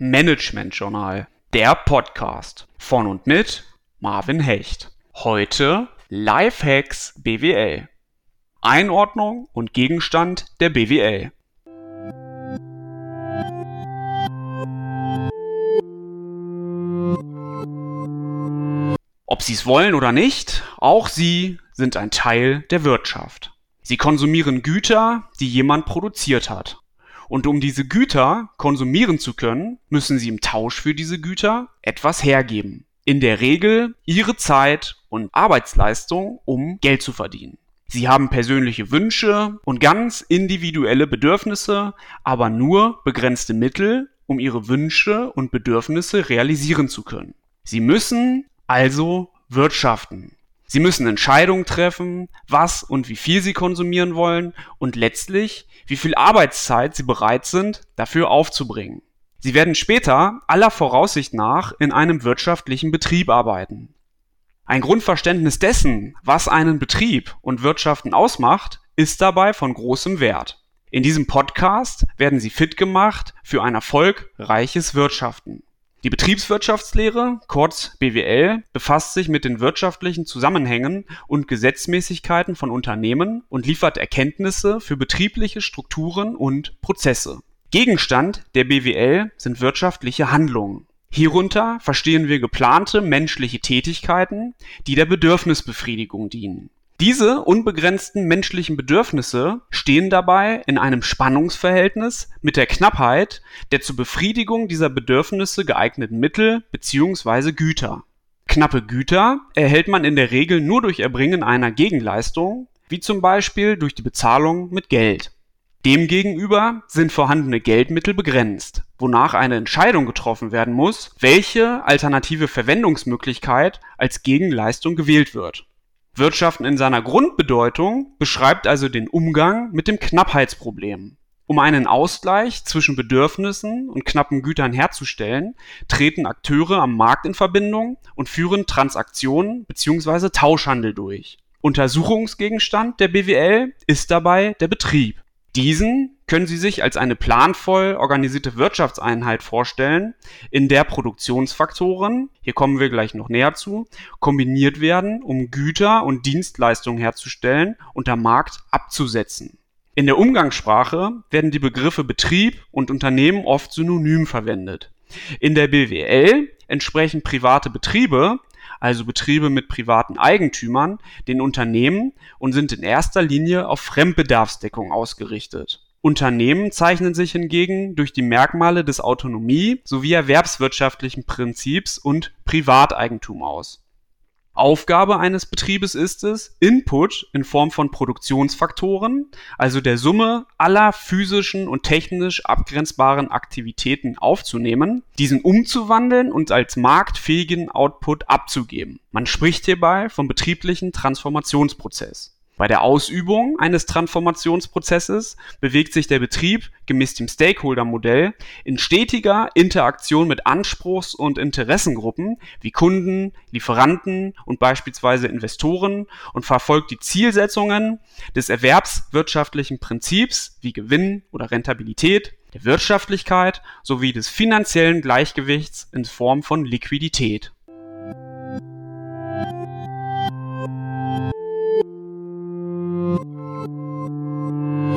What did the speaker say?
Management Journal, der Podcast von und mit Marvin Hecht. Heute Lifehacks BWL. Einordnung und Gegenstand der BWL. Ob Sie es wollen oder nicht, auch Sie sind ein Teil der Wirtschaft. Sie konsumieren Güter, die jemand produziert hat. Und um diese Güter konsumieren zu können, müssen Sie im Tausch für diese Güter etwas hergeben. In der Regel Ihre Zeit und Arbeitsleistung, um Geld zu verdienen. Sie haben persönliche Wünsche und ganz individuelle Bedürfnisse, aber nur begrenzte Mittel, um Ihre Wünsche und Bedürfnisse realisieren zu können. Sie müssen also wirtschaften. Sie müssen Entscheidungen treffen, was und wie viel Sie konsumieren wollen und letztlich, wie viel Arbeitszeit Sie bereit sind, dafür aufzubringen. Sie werden später aller Voraussicht nach in einem wirtschaftlichen Betrieb arbeiten. Ein Grundverständnis dessen, was einen Betrieb und Wirtschaften ausmacht, ist dabei von großem Wert. In diesem Podcast werden Sie fit gemacht für ein erfolgreiches Wirtschaften. Die Betriebswirtschaftslehre, kurz BWL, befasst sich mit den wirtschaftlichen Zusammenhängen und Gesetzmäßigkeiten von Unternehmen und liefert Erkenntnisse für betriebliche Strukturen und Prozesse. Gegenstand der BWL sind wirtschaftliche Handlungen. Hierunter verstehen wir geplante menschliche Tätigkeiten, die der Bedürfnisbefriedigung dienen diese unbegrenzten menschlichen Bedürfnisse stehen dabei in einem Spannungsverhältnis mit der Knappheit der zur Befriedigung dieser Bedürfnisse geeigneten Mittel bzw. Güter. Knappe Güter erhält man in der Regel nur durch Erbringen einer Gegenleistung, wie zum Beispiel durch die Bezahlung mit Geld. Demgegenüber sind vorhandene Geldmittel begrenzt, wonach eine Entscheidung getroffen werden muss, welche alternative Verwendungsmöglichkeit als Gegenleistung gewählt wird Wirtschaften in seiner Grundbedeutung beschreibt also den Umgang mit dem Knappheitsproblem. Um einen Ausgleich zwischen Bedürfnissen und knappen Gütern herzustellen, treten Akteure am Markt in Verbindung und führen Transaktionen bzw. Tauschhandel durch. Untersuchungsgegenstand der BWL ist dabei der Betrieb diesen können Sie sich als eine planvoll organisierte Wirtschaftseinheit vorstellen, in der Produktionsfaktoren, hier kommen wir gleich noch näher zu, kombiniert werden, um Güter und Dienstleistungen herzustellen und am Markt abzusetzen. In der Umgangssprache werden die Begriffe Betrieb und Unternehmen oft synonym verwendet. In der BWL entsprechen private Betriebe also Betriebe mit privaten Eigentümern, den Unternehmen und sind in erster Linie auf Fremdbedarfsdeckung ausgerichtet. Unternehmen zeichnen sich hingegen durch die Merkmale des Autonomie sowie erwerbswirtschaftlichen Prinzips und Privateigentum aus Aufgabe eines Betriebes ist es, Input in Form von Produktionsfaktoren, also der Summe aller physischen und technisch abgrenzbaren Aktivitäten aufzunehmen, diesen umzuwandeln und als marktfähigen Output abzugeben. Man spricht hierbei vom betrieblichen Transformationsprozess bei der Ausübung eines Transformationsprozesses bewegt sich der Betrieb gemäß dem Stakeholder-Modell in stetiger Interaktion mit Anspruchs- und Interessengruppen wie Kunden, Lieferanten und beispielsweise Investoren und verfolgt die Zielsetzungen des erwerbswirtschaftlichen Prinzips wie Gewinn oder Rentabilität, der Wirtschaftlichkeit sowie des finanziellen Gleichgewichts in Form von Liquidität